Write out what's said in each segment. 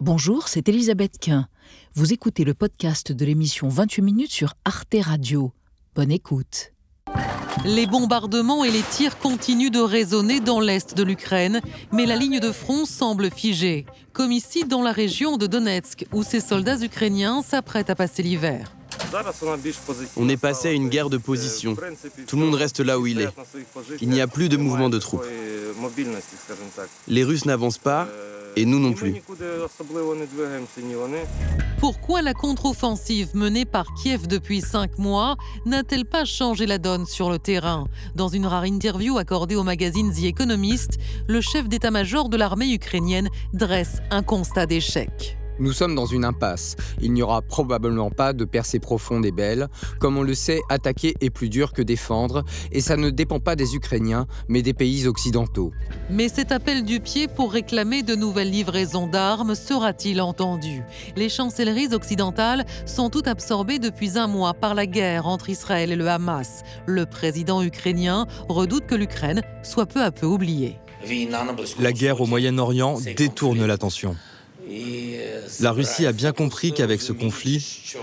Bonjour, c'est Elisabeth Quint. Vous écoutez le podcast de l'émission 28 minutes sur Arte Radio. Bonne écoute. Les bombardements et les tirs continuent de résonner dans l'est de l'Ukraine, mais la ligne de front semble figée, comme ici dans la région de Donetsk, où ces soldats ukrainiens s'apprêtent à passer l'hiver. On est passé à une guerre de position. Tout le monde reste là où il est. Il n'y a plus de mouvement de troupes. Les Russes n'avancent pas, et nous non plus. Pourquoi la contre-offensive menée par Kiev depuis cinq mois n'a-t-elle pas changé la donne sur le terrain? Dans une rare interview accordée au magazine The Economist, le chef d'état-major de l'armée ukrainienne dresse un constat d'échec. Nous sommes dans une impasse. Il n'y aura probablement pas de percée profonde et belle. Comme on le sait, attaquer est plus dur que défendre, et ça ne dépend pas des Ukrainiens, mais des pays occidentaux. Mais cet appel du pied pour réclamer de nouvelles livraisons d'armes sera-t-il entendu? Les chancelleries occidentales sont toutes absorbées depuis un mois par la guerre entre Israël et le Hamas. Le président ukrainien redoute que l'Ukraine soit peu à peu oubliée. La guerre au Moyen-Orient détourne l'attention. La Russie a bien compris qu'avec ce conflit,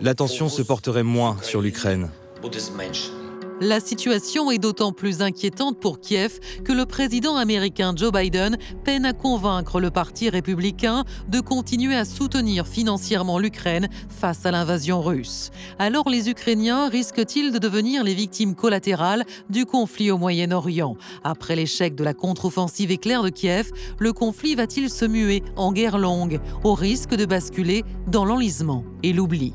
l'attention se porterait moins sur l'Ukraine. La situation est d'autant plus inquiétante pour Kiev que le président américain Joe Biden peine à convaincre le Parti républicain de continuer à soutenir financièrement l'Ukraine face à l'invasion russe. Alors les Ukrainiens risquent-ils de devenir les victimes collatérales du conflit au Moyen-Orient? Après l'échec de la contre-offensive éclair de Kiev, le conflit va-t-il se muer en guerre longue, au risque de basculer dans l'enlisement et l'oubli?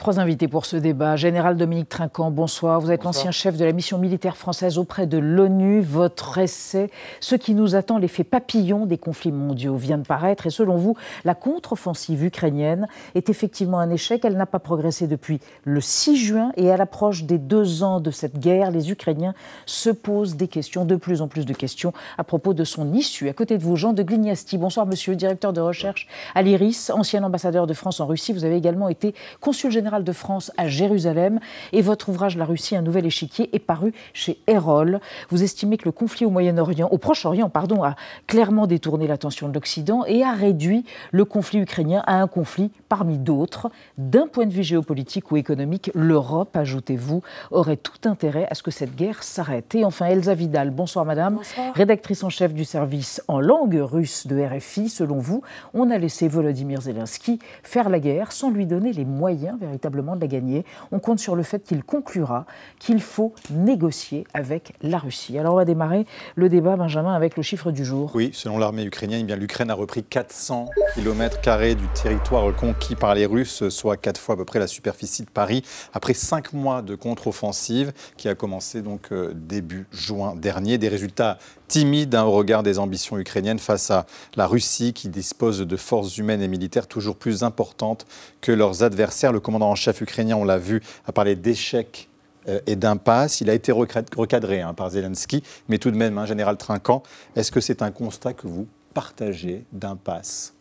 Trois invités pour ce débat. Général Dominique Trinquant, bonsoir. Vous êtes l'ancien chef de la mission militaire française auprès de l'ONU. Votre essai, Ce qui nous attend, l'effet papillon des conflits mondiaux, vient de paraître. Et selon vous, la contre-offensive ukrainienne est effectivement un échec. Elle n'a pas progressé depuis le 6 juin. Et à l'approche des deux ans de cette guerre, les Ukrainiens se posent des questions, de plus en plus de questions, à propos de son issue. À côté de vous, Jean de Glignasti. Bonsoir, monsieur, directeur de recherche à l'IRIS, ancien ambassadeur de France en Russie. Vous avez également été consul général de France à Jérusalem. Et votre ouvrage La Russie, un nouvel échiquier est paru chez Erol. Vous estimez que le conflit au Moyen-Orient, au Proche-Orient, pardon, a clairement détourné l'attention de l'Occident et a réduit le conflit ukrainien à un conflit parmi d'autres. D'un point de vue géopolitique ou économique, l'Europe, ajoutez-vous, aurait tout intérêt à ce que cette guerre s'arrête. Et enfin, Elsa Vidal, bonsoir madame, rédactrice en chef du service en langue russe de RFI. Selon vous, on a laissé Volodymyr Zelensky faire la guerre sans lui donner les moyens véritablement de la gagner. On compte sur le fait qu'il conclura qu'il faut négocier avec la Russie. Alors on va démarrer le débat, Benjamin, avec le chiffre du jour. Oui, selon l'armée ukrainienne, eh l'Ukraine a repris 400 km du territoire conquis par les Russes, soit quatre fois à peu près la superficie de Paris, après cinq mois de contre-offensive qui a commencé donc euh, début juin dernier. Des résultats timide hein, au regard des ambitions ukrainiennes face à la Russie qui dispose de forces humaines et militaires toujours plus importantes que leurs adversaires. Le commandant en chef ukrainien, on l'a vu, a parlé d'échec euh, et d'impasse. Il a été recadré hein, par Zelensky, mais tout de même, hein, général Trinquant, est-ce que c'est un constat que vous partagez d'impasse?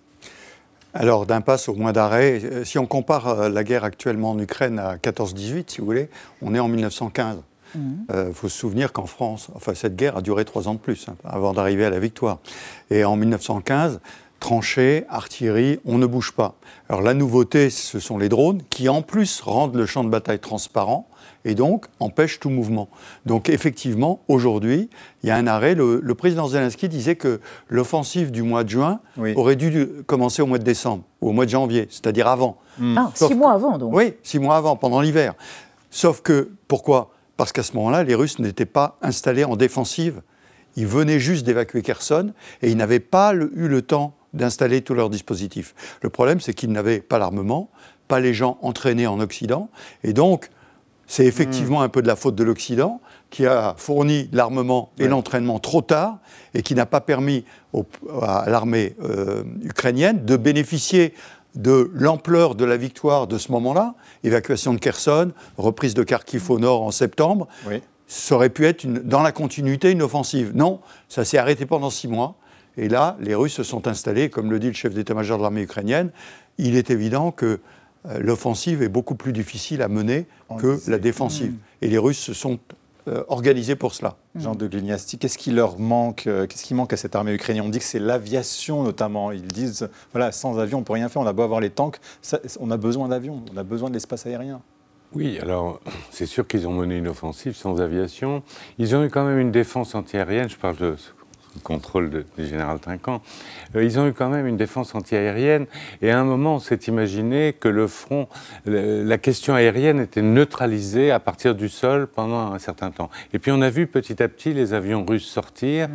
Alors, d'impasse au moins d'arrêt, euh, si on compare euh, la guerre actuellement en Ukraine à 14-18, si vous voulez, on est en 1915. Il mhm. euh, faut se souvenir qu'en France, enfin, cette guerre a duré trois ans de plus hein, avant d'arriver à la victoire. Et en 1915, tranchées, artillerie, on ne bouge pas. Alors la nouveauté, ce sont les drones qui en plus rendent le champ de bataille transparent et donc empêchent tout mouvement. Donc effectivement, aujourd'hui, il y a un arrêt. Le, président Zelensky disait que l'offensive du mois de juin aurait dû commencer au mois de décembre ou au mois de janvier, c'est-à-dire avant. Ah, six mois avant donc. Oui, six mois avant, pendant l'hiver. Sauf que, pourquoi? Parce qu'à ce moment-là, les Russes n'étaient pas installés en défensive. Ils venaient juste d'évacuer Kherson et ils n'avaient pas eu le temps d'installer tous leurs dispositifs. Le problème, c'est qu'ils n'avaient pas l'armement, pas les gens entraînés en Occident. Et donc, c'est effectivement hmm. un peu de la faute de l'Occident qui a fourni l'armement et l'entraînement trop tard et qui n'a pas permis à l'armée euh, ukrainienne de bénéficier de l'ampleur de la victoire de ce moment-là, évacuation de Kherson, reprise de Kharkiv au nord en septembre, ça aurait pu être dans la continuité une offensive. Non, ça s'est arrêté pendant six mois. Et là, les Russes se sont installés, comme le dit le chef d'état-major de l'armée ukrainienne. Il est évident que euh, l'offensive est beaucoup plus difficile à mener que la défensive. Hmm. Et les Russes se sont euh, organisés pour cela. Mm. Jean de Glignasti, qu'est-ce qui leur manque euh, Qu'est-ce qui manque à cette armée ukrainienne On dit que c'est l'aviation notamment. Ils disent voilà, sans avion, on ne peut rien faire. On a beau avoir les tanks, on a besoin d'avions, on a besoin de l'espace aérien. Oui, alors c'est sûr qu'ils ont mené une offensive sans aviation. Ils ont eu quand même une défense antiaérienne. Je parle de contrôle du général Trinquant, euh, ils ont eu quand même une défense antiaérienne. Et à un moment, on s'est imaginé que le front, la question aérienne était neutralisée à partir du sol pendant un certain temps. Et puis on a vu petit à petit les avions russes sortir. Mm.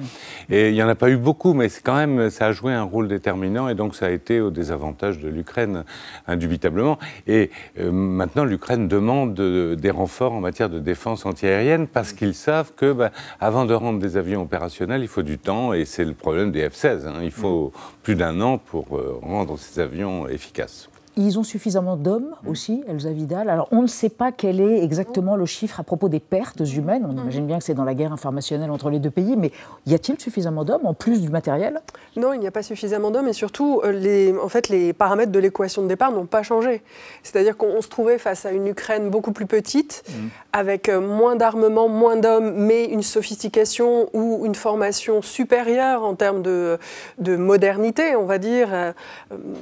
Et il n'y en a pas eu beaucoup, mais quand même, ça a joué un rôle déterminant. Et donc ça a été au désavantage de l'Ukraine, indubitablement. Et euh, maintenant, l'Ukraine demande des renforts en matière de défense antiaérienne parce mm. qu'ils savent que, bah, avant de rendre des avions opérationnels, il faut du temps. Et c'est le problème des F-16. Hein. Il faut plus d'un an pour euh, rendre ces avions efficaces. Ils ont suffisamment d'hommes aussi, Elsa Vidal. Alors, on ne sait pas quel est exactement le chiffre à propos des pertes humaines. On mm. imagine bien que c'est dans la guerre informationnelle entre les deux pays, mais y a-t-il suffisamment d'hommes en plus du matériel? Non, il n'y a pas suffisamment d'hommes et surtout, euh, les, en fait, les paramètres de l'équation de départ n'ont pas changé. C'est-à-dire qu'on se trouvait face à une Ukraine beaucoup plus petite, mm. avec euh, moins d'armement, moins d'hommes, mais une sophistication ou une formation supérieure en termes de, de modernité, on va dire, euh,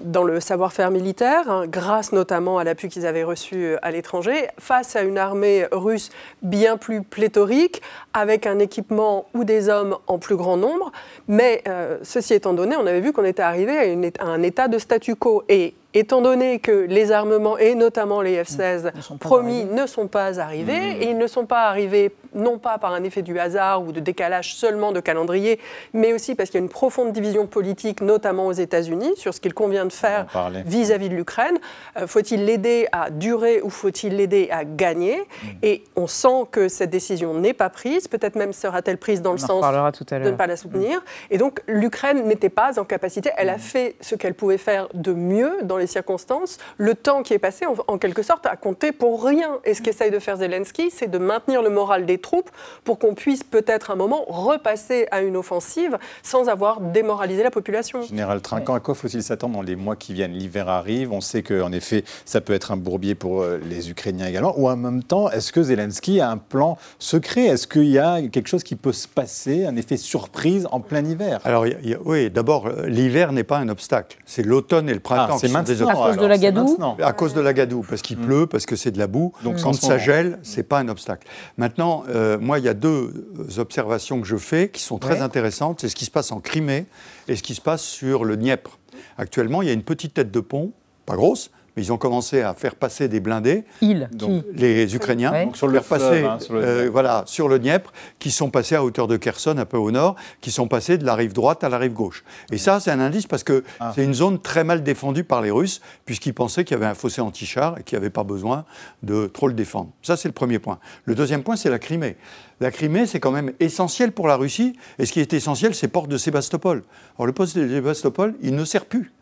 dans le savoir-faire militaire. Hein, grâce notamment à l'appui qu'ils avaient reçu euh, à l'étranger, face à une armée russe bien plus pléthorique, avec un équipement ou des hommes en plus grand nombre. Mais euh, ceci étant donné, on avait vu qu'on était arrivé à, à, un état de statu quo. Et étant donné que les armements, et notamment les F-16 promis, ne sont pas arrivés, mmh. et ils ne sont pas arrivés non pas par un effet du hasard ou de décalage seulement de calendrier, mais aussi parce qu'il y a une profonde division politique, notamment aux États-Unis, sur ce qu'il convient de faire vis-à-vis de l'Ukraine. Euh, faut-il l'aider à durer ou faut-il l'aider à gagner mmh. Et on sent que cette décision n'est pas prise, peut-être même sera-t-elle prise dans le sens de ne pas la soutenir. Mmh. Et donc l'Ukraine n'était pas en capacité, elle a fait ce qu'elle pouvait faire de mieux dans les circonstances, le temps qui est passé, en, quelque sorte, a compté pour rien. Et ce qu'essaye de faire Zelensky, c'est de maintenir le moral des troupes pour qu'on puisse peut-être un moment repasser à une offensive sans avoir démoralisé la population. Général Trinquant, à quoi faut-il s'attendre dans les mois qui viennent L'hiver arrive, on sait qu'en effet, ça peut être un bourbier pour euh, les Ukrainiens également. Ou en même temps, est-ce que Zelensky a un plan secret? Est-ce qu'il y a quelque chose qui peut se passer, un effet surprise en plein hiver? Alors, oui, d'abord, l'hiver n'est pas un obstacle. C'est l'automne et le printemps ah, c'est à cause de la gadoue À cause de la gadoue, parce qu'il mm. pleut, parce que c'est de la boue. Donc quand ça gèle, c'est pas un obstacle. Maintenant, euh, moi, il y a deux observations que je fais qui sont très intéressantes. C'est ce qui se passe en Crimée et ce qui se passe sur le Dniepr. Actuellement, il y a une petite tête de pont, pas grosse, mais ils ont commencé à faire passer des blindés. Ils, les Ukrainiens, sur le passer, hein, sur le euh, voilà, sur le Dniepr, qui sont passés à hauteur de Kherson, un peu au nord, qui sont passés de la rive droite à la rive gauche. Et ça, c'est un indice parce que ah. c'est une zone très mal défendue par les Russes, puisqu'ils pensaient qu'il y avait un fossé anti-char et qu'il n'y avait pas besoin de trop le défendre. Ça, c'est le premier point. Le deuxième point, c'est la Crimée. La Crimée, c'est quand même essentiel pour la Russie, et ce qui est essentiel, c'est port de Sébastopol. Alors, le port de Sébastopol, il ne sert plus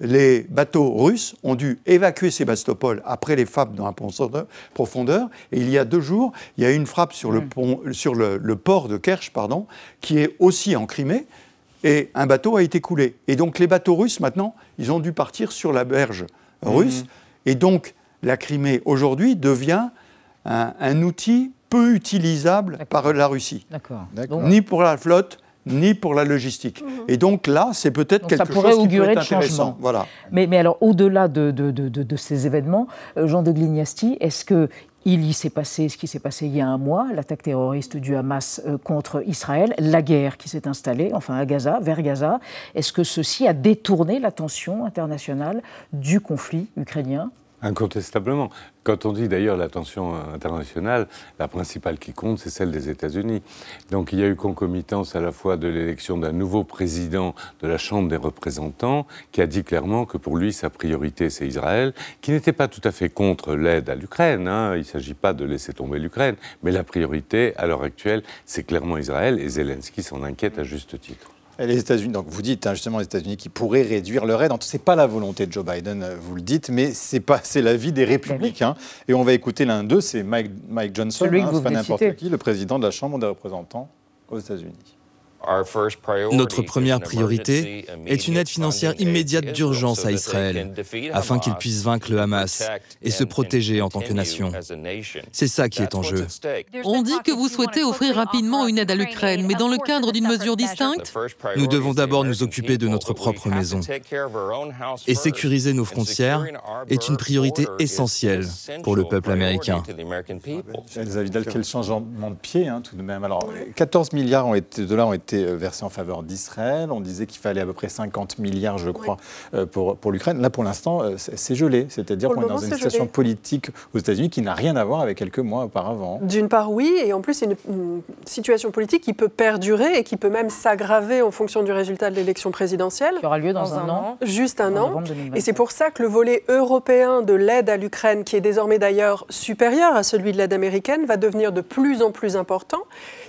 les bateaux russes ont dû évacuer Sébastopol après les frappes dans la profondeur. Et il y a deux jours, il y a eu une frappe sur, le, mm. pont, sur le, port de Kerch, pardon, qui est aussi en Crimée. Et un bateau a été coulé. Et donc les bateaux russes, maintenant, ils ont dû partir sur la berge russe. Mm. Et donc la Crimée, aujourd'hui, devient un, outil peu utilisable par la Russie. Ni pour la flotte, ni pour la logistique. Mhm. Et donc là, c'est peut-être quelque chose qui peut être intéressant. Voilà. Mais, mais alors, au-delà de, de, de, de, ces événements, euh, Jean de Glignasti, est-ce que il y s'est passé ce qui s'est passé il y a un mois, l'attaque terroriste du Hamas euh, contre Israël, la guerre qui s'est installée, enfin à Gaza, vers Gaza. Est-ce que ceci a détourné l'attention internationale du conflit ukrainien? Incontestablement. Quand on dit d'ailleurs l'attention internationale, la principale qui compte, c'est celle des États-Unis. Donc il y a eu concomitance à la fois de l'élection d'un nouveau président de la Chambre des représentants, qui a dit clairement que pour lui, sa priorité, c'est Israël, qui n'était pas tout à fait contre l'aide à l'Ukraine. Hein. Il ne s'agit pas de laisser tomber l'Ukraine, mais la priorité, à l'heure actuelle, c'est clairement Israël, et Zelensky s'en inquiète à juste titre. Les États-Unis, donc vous dites hein, justement les États-Unis qui pourraient réduire leur aide. Ce n'est pas la volonté de Joe Biden, euh, vous le dites, mais c'est pas, c'est l'avis des républicains. Et on va écouter l'un d'eux, c'est Mike, Mike Johnson, hein, pas n'importe qui, le président de la Chambre des représentants aux États-Unis. Notre première priorité est une aide financière immédiate d'urgence à Israël, afin qu'il puisse vaincre le Hamas et se protéger en tant que nation. C'est ça qui est en jeu. On dit que vous souhaitez offrir rapidement une aide à l'Ukraine, mais dans le cadre d'une mesure distincte Nous devons d'abord nous occuper de notre propre maison. Et sécuriser nos frontières est une priorité essentielle pour le peuple américain. Vidal, quel changement de pied hein, tout de même. Alors, 14 milliards de dollars ont été euh, versés en faveur d'Israël. On disait qu'il fallait à peu près 50 milliards, je crois, euh, pour, pour l'Ukraine. Là, pour l'instant, euh, c'est gelé. C'est-à-dire qu'on est dans une situation politique aux États-Unis qui n'a rien à voir avec quelques mois auparavant. D'une part, oui. Et en plus, c'est une, une, situation politique qui peut perdurer et qui peut même s'aggraver en fonction du résultat de l'élection présidentielle. Qui aura lieu dans, dans un, un, an. Juste un an. Et c'est pour ça que le volet européen de l'aide à l'Ukraine, qui est désormais d'ailleurs supérieur à celui de l'aide américaine, va devenir de plus en plus important.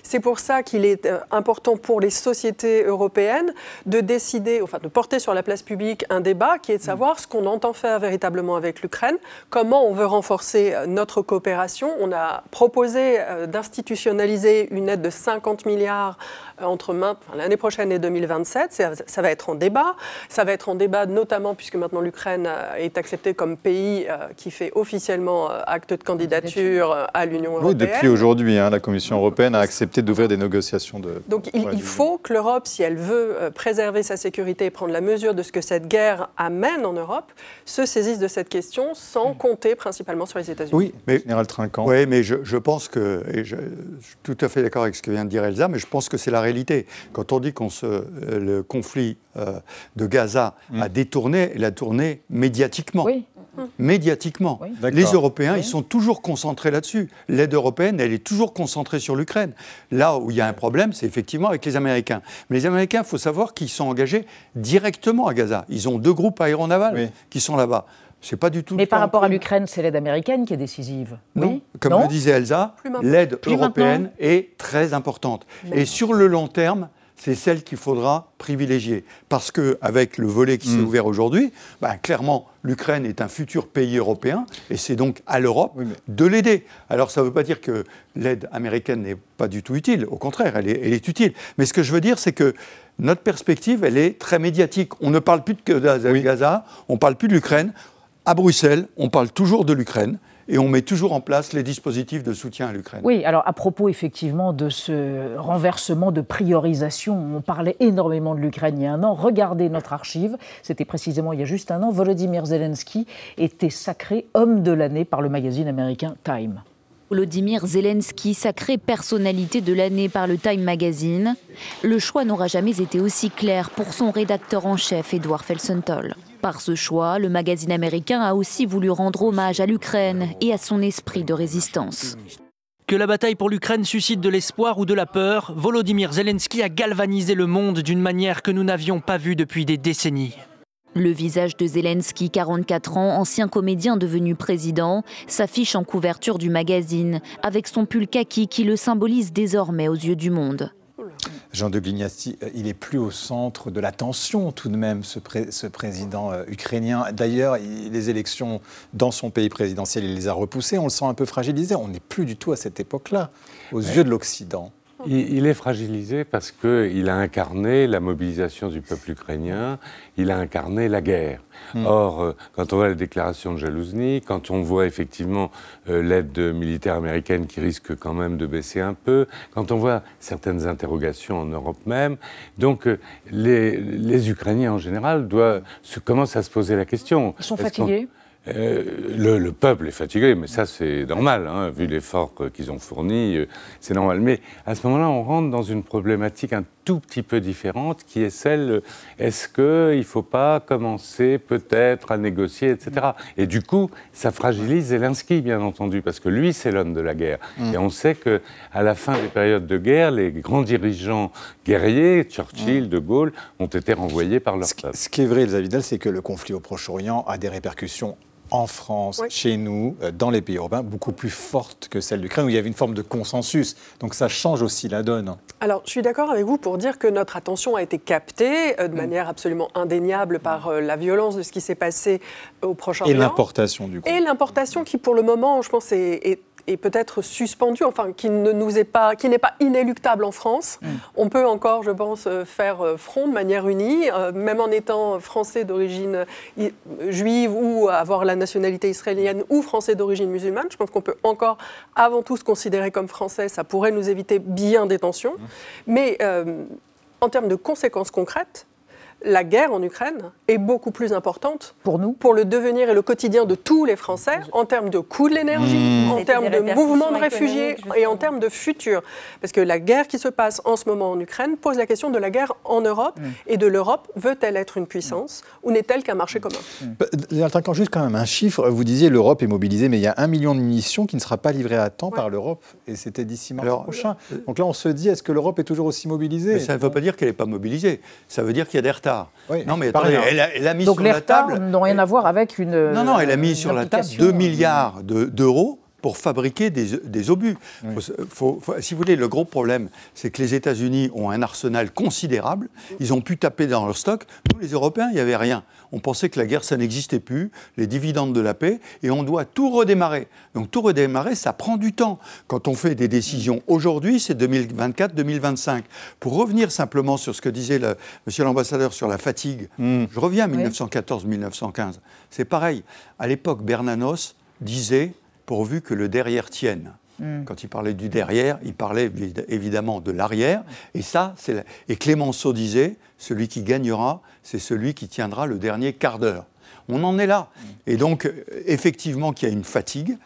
C'est pour ça qu'il est important pour les sociétés européennes de décider, enfin de porter sur la place publique un débat qui est de savoir ce qu'on entend faire véritablement avec l'Ukraine, comment on veut renforcer notre coopération. On a proposé d'institutionnaliser une aide de 50 milliards entre l'année prochaine et 2027. Ça, ça, va être en débat. Ça va être en débat notamment puisque maintenant l'Ukraine est acceptée comme pays qui fait officiellement acte de candidature à l'Union européenne. Oui, depuis aujourd'hui, hein, la Commission européenne a accepté d'ouvrir des négociations de. Donc il, il faut que l'Europe, si elle veut préserver sa sécurité et prendre la mesure de ce que cette guerre amène en Europe, se saisisse de cette question sans compter principalement sur les États-Unis. Oui, mais général Trinquant. Oui, mais je, je pense que, et je, je, suis tout à fait d'accord avec ce que vient de dire Elsa, mais je pense que c'est la réalité. Quand on dit qu'on se, le conflit euh, de Gaza mmh. a détourné, il a tourné médiatiquement. Oui médiatiquement. Oui. Les Européens, oui. ils sont toujours concentrés là-dessus. L'aide européenne, elle est toujours concentrée sur l'Ukraine. Là où il y a un problème, c'est effectivement avec les Américains. Mais les Américains, il faut savoir qu'ils sont engagés directement à Gaza. Ils ont deux groupes aéronavals oui. qui sont là-bas. C'est pas du tout. Mais par rapport à l'Ukraine, c'est l'aide américaine qui est décisive. Non. Oui. Comme non le disait Elsa, l'aide européenne maintenant. est très importante. Mais Et sur le long terme, c'est celle qu'il faudra privilégier. Parce qu'avec le volet qui s'est mmh. ouvert aujourd'hui, ben, clairement, l'Ukraine est un futur pays européen, et c'est donc à l'Europe oui, mais... de l'aider. Alors ça ne veut pas dire que l'aide américaine n'est pas du tout utile, au contraire, elle est, elle est, utile. Mais ce que je veux dire, c'est que notre perspective, elle est très médiatique. On ne parle plus de Gaza, oui. on ne parle plus de l'Ukraine. À Bruxelles, on parle toujours de l'Ukraine et on met toujours en place les dispositifs de soutien à l'Ukraine. Oui, alors à propos effectivement de ce renversement de priorisation, on parlait énormément de l'Ukraine il y a un an. Regardez notre archive, c'était précisément il y a juste un an, Volodymyr Zelensky était sacré homme de l'année par le magazine américain Time. Volodymyr Zelensky, sacré personnalité de l'année par le Time Magazine. Le choix n'aura jamais été aussi clair pour son rédacteur en chef, Edouard Felsenthal. Par ce choix, le magazine américain a aussi voulu rendre hommage à l'Ukraine et à son esprit de résistance. Que la bataille pour l'Ukraine suscite de l'espoir ou de la peur, Volodymyr Zelensky a galvanisé le monde d'une manière que nous n'avions pas vue depuis des décennies. Le visage de Zelensky, 44 ans, ancien comédien devenu président, s'affiche en couverture du magazine, avec son pull kaki qui le symbolise désormais aux yeux du monde. Jean de Glignasti, il est plus au centre de l'attention tout de même, ce, pré ce président euh, ukrainien. D'ailleurs, les élections dans son pays présidentiel, il les a repoussées. On le sent un peu fragilisé. On n'est plus du tout à cette époque-là, aux ouais. yeux de l'Occident. Il, il, est fragilisé parce qu'il a incarné la mobilisation du peuple ukrainien, il a incarné la guerre. Mmh. Or, euh, quand on voit la déclaration de Jalouzny, quand on voit effectivement euh, l'aide militaire américaine qui risque quand même de baisser un peu, quand on voit certaines interrogations en Europe même, donc euh, les, les, Ukrainiens en général doivent, se, commencent à se poser la question. Ils sont fatigués? Euh, le, le, peuple est fatigué, mais ça c'est normal, hein, vu l'effort qu'ils ont fourni, euh, c'est normal. Mais à ce moment-là, on rentre dans une problématique un tout petit peu différente, qui est celle est-ce qu'il ne faut pas commencer peut-être à négocier, etc. Et du coup, ça fragilise Zelensky, bien entendu, parce que lui, c'est l'homme de la guerre. Mmh. Et on sait que à la fin des périodes de guerre, les grands dirigeants guerriers, Churchill, mmh. De Gaulle, ont été renvoyés par leur ce, peuple. Ce qui est vrai, Elsa Vidal, c'est que le conflit au Proche-Orient a des répercussions en France, oui. chez nous, euh, dans les pays urbains, beaucoup plus forte que celle d'Ukraine, où il y avait une forme de consensus. Donc ça change aussi la donne. Alors, je suis d'accord avec vous pour dire que notre attention a été captée euh, de mm. manière absolument indéniable par euh, la violence de ce qui s'est passé au Proche-Orient. Et l'importation, du coup. Et l'importation qui, pour le moment, je pense, est, est est peut-être suspendu, enfin qui ne nous est pas, qui n'est pas inéluctable en France. Mm. On peut encore, je pense, faire front de manière unie, même en étant français d'origine juive ou avoir la nationalité israélienne ou français d'origine musulmane. Je pense qu'on peut encore, avant tout, se considérer comme français. Ça pourrait nous éviter bien des tensions. Mmh. Mais en termes de conséquences concrètes, la guerre en Ukraine est beaucoup plus importante pour nous, pour le devenir et le quotidien de tous les Français, en termes de coût de l'énergie, mmh. en termes de mouvement de réfugiés et en termes de futur. Parce que la guerre qui se passe en ce moment en Ukraine pose la question de la guerre en Europe mmh. et de l'Europe. Veut-elle être une puissance ou n'est-elle qu'un marché commun? Mmh. Quand juste quand même un chiffre, vous disiez l'Europe est mobilisée, mais il y a un million de munitions qui ne sera pas livré à temps par l'Europe et c'était d'ici mars prochain. Euh, Donc là, on se dit, est-ce que l'Europe est toujours aussi mobilisée? Ça ne veut pas dire qu'elle n'est pas mobilisée. Ça veut dire qu'il y a des non, mais elle, a, mis Donc sur la table. n'ont rien à voir avec une. Non, non, elle a mis sur la table 2 milliards d'euros pour fabriquer des, obus. si vous voulez, le gros problème, c'est que les États-Unis ont un arsenal considérable. Ils ont pu taper dans leur stock. Nous, les Européens, il n'y avait rien. On pensait que la guerre, ça n'existait plus, les dividendes de la paix, et on doit tout redémarrer. Donc tout redémarrer, ça prend du temps. Quand on fait des décisions aujourd'hui, c'est 2024-2025. Pour revenir simplement sur ce que disait le, monsieur l'ambassadeur sur la fatigue, hmm. je reviens à 1914-1915. C'est pareil. À l'époque, Bernanos disait pourvu que le derrière tienne. Hmm. Quand il parlait du derrière, il parlait évidemment de l'arrière. Et ça, c'est et Clémenceau disait celui qui gagnera, c'est celui qui tiendra le dernier quart d'heure. On en est là. Hmm. Et donc, effectivement, qu'il y a une fatigue.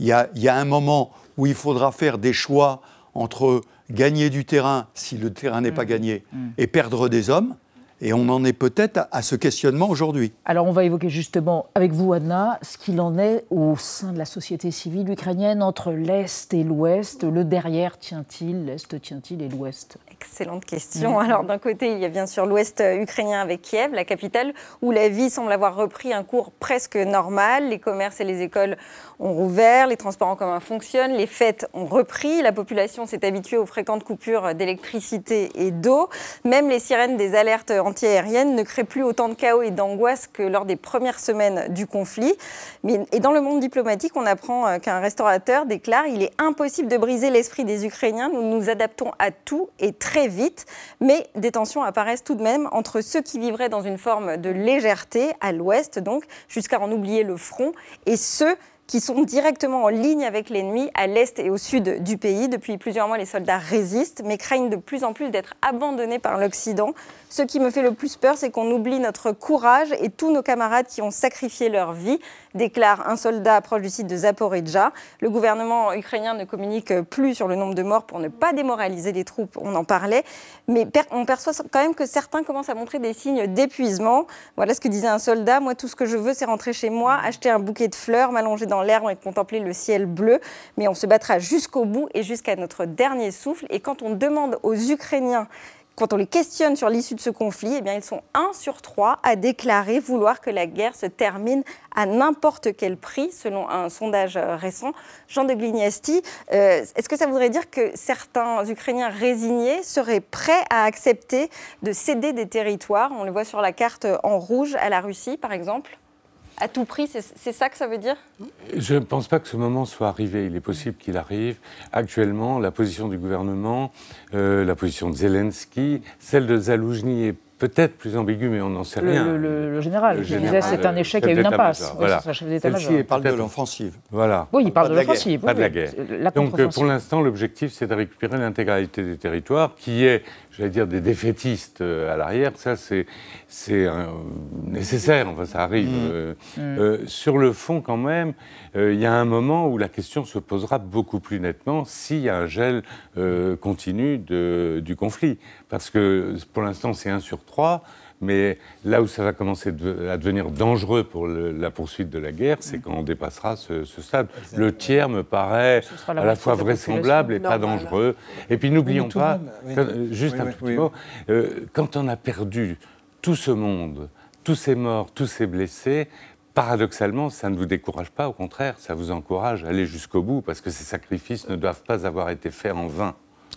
Il y a, il y a un moment où il faudra faire des choix entre gagner du terrain si le terrain n'est pas hmm. gagné et perdre des hommes. Et on en est peut-être à ce questionnement aujourd'hui. Alors on va évoquer justement avec vous, Anna, ce qu'il en est au sein de la société civile ukrainienne entre l'Est et l'Ouest. Le derrière tient-il, l'Est tient-il et l'Ouest? Excellente question. Alors d'un côté, il y a bien sûr l'Ouest ukrainien avec Kiev, la capitale, où la vie semble avoir repris un cours presque normal. Les commerces et les écoles ont rouvert, les transports en commun fonctionnent, les fêtes ont repris, la population s'est habituée aux fréquentes coupures d'électricité et d'eau. Même les sirènes des alertes antiaériennes ne créent plus autant de chaos et d'angoisse que lors des premières semaines du conflit. Et dans le monde diplomatique, on apprend euh, qu'un restaurateur déclare il est impossible de briser l'esprit des Ukrainiens, nous nous adaptons à tout et très vite. Mais des tensions apparaissent tout de même entre ceux qui vivraient dans une forme de légèreté, à l'ouest donc, jusqu'à en oublier le front, et ceux qui sont directement en ligne avec l'ennemi à l'est et au sud du pays. Depuis plusieurs mois, les soldats résistent, mais craignent de plus en plus d'être abandonnés par l'Occident. Ce qui me fait le plus peur, c'est qu'on oublie notre courage et tous nos camarades qui ont sacrifié leur vie, déclare un soldat proche du site de Zaporizhzhia. Le gouvernement ukrainien ne communique plus sur le nombre de morts pour ne pas démoraliser les troupes, on en parlait, mais on perçoit quand même que certains commencent à montrer des signes d'épuisement. Voilà ce que disait un soldat, moi tout ce que je veux c'est rentrer chez moi, acheter un bouquet de fleurs, m'allonger dans l'herbe et contempler le ciel bleu, mais on se battra jusqu'au bout et jusqu'à notre dernier souffle. Et quand on demande aux Ukrainiens quand on les questionne sur l'issue de ce conflit, eh bien, ils sont un sur trois à déclarer vouloir que la guerre se termine à n'importe quel prix, selon un sondage récent. Jean de Glignasti, euh, est-ce que ça voudrait dire que certains Ukrainiens résignés seraient prêts à accepter de céder des territoires? On le voit sur la carte en rouge à la Russie, par exemple à tout prix, c'est ça que ça veut dire? Je ne pense pas que ce moment soit arrivé. Il est possible qu'il arrive. Actuellement, la position du gouvernement, euh, la position de Zelensky, celle de Zaloujny est peut-être plus ambigu, mais on n'en sait rien. Le, général, le disait c'est un échec et une impasse. Voilà. il parle de l'offensive. Voilà. Oui, il parle de l'offensive. Pas de la guerre. Donc pour l'instant, l'objectif, c'est de récupérer l'intégralité des territoires, qui est, j'allais dire, des défaitistes euh, à l'arrière. Ça, c'est nécessaire, enfin ça arrive. Mmh. Euh, mmh. Euh, sur le fond, quand même, il y a un moment où la question se posera beaucoup plus nettement s'il y a un gel continu de, du conflit. Parce que pour l'instant, c'est un sur mais là où ça va commencer à devenir dangereux pour la poursuite de la guerre, c'est mm. quand on dépassera ce, stade. Le tiers me paraît à la fois vraisemblable et pas dangereux. Et puis n'oublions pas, juste un petit mot, euh, quand on a perdu tout ce monde, tous ces morts, tous ces blessés, paradoxalement, ça ne vous décourage pas, au contraire, ça vous encourage à aller jusqu'au bout, parce que ces sacrifices ne doivent pas avoir été faits en vain.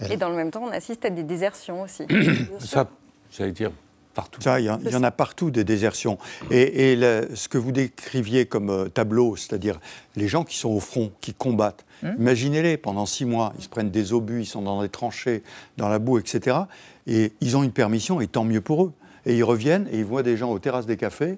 Et dans le même temps, on assiste à des désertions aussi. ça, j'allais dire, Partout. il y, en a partout des désertions. Et, ce que vous décriviez comme euh, tableau, c'est-à-dire les gens qui sont au front, qui combattent, hum. imaginez-les, pendant six mois, ils se prennent des obus, ils sont dans des tranchées, dans la boue, etc. Et ils ont une permission, et tant mieux pour eux. Et ils reviennent et ils voient des gens aux terrasses des cafés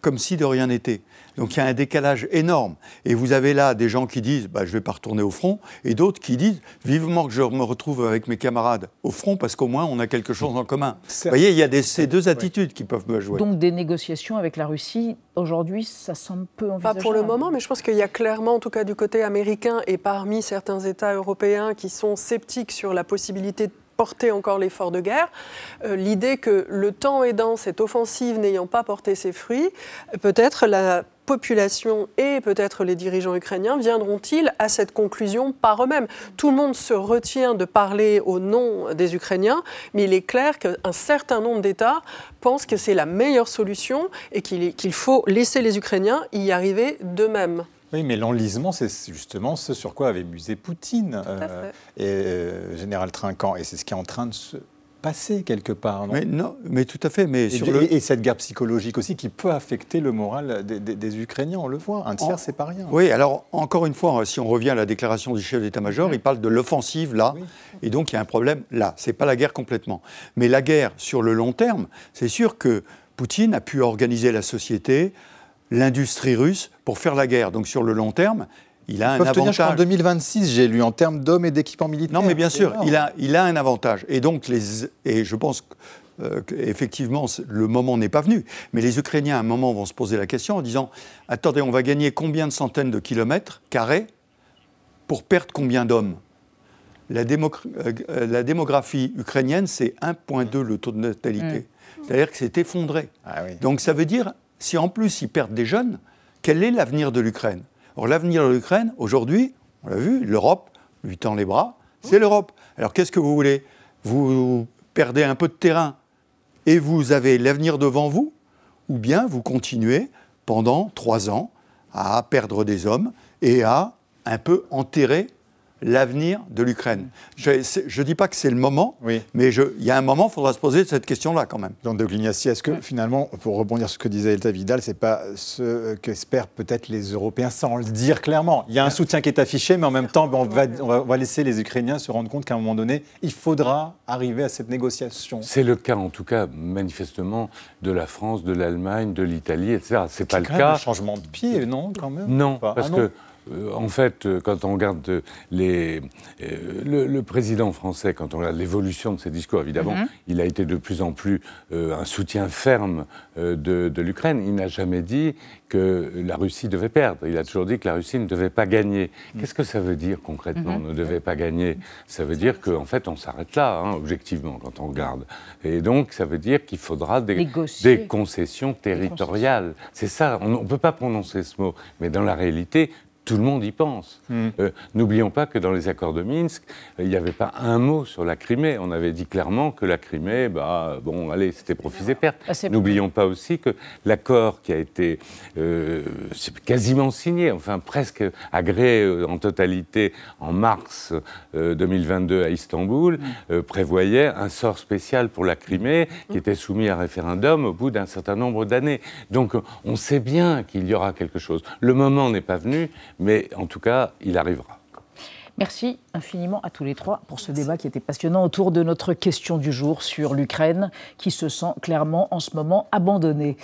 comme si de rien n'était. Donc il y a un décalage énorme. Et vous avez là des gens qui disent bah, je ne vais pas retourner au front, et d'autres qui disent vivement que je me retrouve avec mes camarades au front parce qu'au moins on a quelque chose en commun. Vous voyez, il y a des, ces deux attitudes qui peuvent me jouer. Donc des négociations avec la Russie, aujourd'hui, ça semble peu envisageable. Pas pour le moment, mais je pense qu'il y a clairement, en tout cas du côté américain et parmi certains États européens qui sont sceptiques sur la possibilité de porter encore l'effort de guerre. Euh, l'idée que le temps aidant, cette offensive n'ayant pas porté ses fruits, peut-être la population et peut-être les dirigeants ukrainiens viendront-ils à cette conclusion par eux-mêmes Tout le monde se retient de parler au nom des Ukrainiens, mais il est clair qu'un certain nombre d'États pensent que c'est la meilleure solution et qu'il faut laisser les Ukrainiens y arriver d'eux-mêmes. Oui, mais l'enlisement, c'est justement ce sur quoi avait musé Poutine euh, et euh, général Trinquant. Et c'est ce qui est en train de se passer quelque part. Non? Mais, non, mais tout à fait. Mais et, sur le... et, cette guerre psychologique aussi qui peut affecter le moral des, Ukrainiens, on le voit. Un tiers, c'est pas rien. Oui, alors encore une fois, si on revient à la déclaration du chef d'état-major, il parle de l'offensive là. Et donc il y a un problème là. C'est pas la guerre complètement. Mais la guerre sur le long terme, c'est sûr que Poutine a pu organiser la société l'industrie russe pour faire la guerre. Donc sur le long terme, il a un avantage. en 2026, j'ai lu, en termes d'hommes et d'équipements militaires. Non, mais bien sûr, il a, il a un avantage. Et donc, les, et je pense euh, qu'effectivement, le moment n'est pas venu. Mais les Ukrainiens, à un moment, vont se poser la question en disant Attendez, on va gagner combien de centaines de kilomètres carrés pour perdre combien d'hommes? La, euh, la, démographie ukrainienne, c'est 1,2 le taux de natalité. Mmh. C'est-à-dire que c'est effondré. Ah donc ça veut dire si en plus ils perdent des jeunes, quel est l'avenir de l'Ukraine? Or, l'avenir de l'Ukraine, aujourd'hui, on l'a vu, l'Europe lui tend les bras, c'est l'Europe. Alors, qu'est-ce que vous voulez? Vous perdez un peu de terrain et vous avez l'avenir devant vous Ou bien vous continuez pendant trois ans à perdre des hommes et à un peu enterrer l'avenir de l'Ukraine. Je ne dis pas que c'est le moment, mais il y a un moment, il faudra se poser cette question-là quand même. Jean de Glignassi, est-ce que finalement, pour rebondir sur ce que disait Elta Vidal, c'est pas ce qu'espèrent peut-être les Européens sans le dire clairement Il y a un soutien qui est affiché, mais en même temps, on va, on va laisser les Ukrainiens se rendre compte qu'à un moment donné, il faudra arriver à cette négociation. C'est le cas, en tout cas, manifestement, de la France, de l'Allemagne, de l'Italie, etc. C'est pas le cas. Un changement de pied, non, quand même? Non, parce ah que en fait, euh, quand on regarde les, euh, le, président français, quand on regarde l'évolution de ses discours, évidemment, mhm. il a été de plus en plus un soutien ferme de, l'Ukraine. Il n'a jamais dit que la Russie devait perdre. Il a toujours dit que la Russie ne devait pas gagner. Mhm. Qu'est-ce que ça veut dire concrètement, mhm. ne devait pas gagner? Ça veut dire qu'en fait, on s'arrête là, hein, objectivement, quand on regarde. Et donc, ça veut dire qu'il faudra des, des concessions territoriales. C'est ça, on ne peut pas prononcer ce mot. Mais dans la réalité, tout le monde y pense. Hmm. Euh, n'oublions pas que dans les accords de Minsk, il n'y avait pas un mot sur la Crimée. On avait dit clairement que la Crimée, bah, bon, allez, c'était profit et perte. Ah, N'oublions pas aussi que l'accord qui a été euh, quasiment signé, enfin presque agréé euh, en totalité en mars 2022 à Istanbul, hmm. prévoyait un sort spécial pour la Crimée qui hmm. était soumis à référendum au bout d'un certain nombre d'années. Donc on sait bien qu'il y aura quelque chose. Le moment n'est pas venu, mais en tout cas, il arrivera. Merci infiniment à tous les trois pour ce débat qui était passionnant autour de notre question du jour sur l'Ukraine qui se sent clairement en ce moment abandonnée.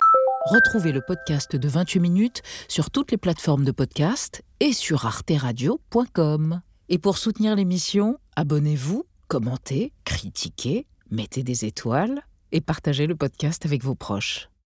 Retrouvez le podcast de 28 minutes sur toutes les plateformes de podcast et sur arteradio.com. Et pour soutenir l'émission, abonnez-vous, commentez, critiquez, mettez des étoiles et partagez le podcast avec vos proches.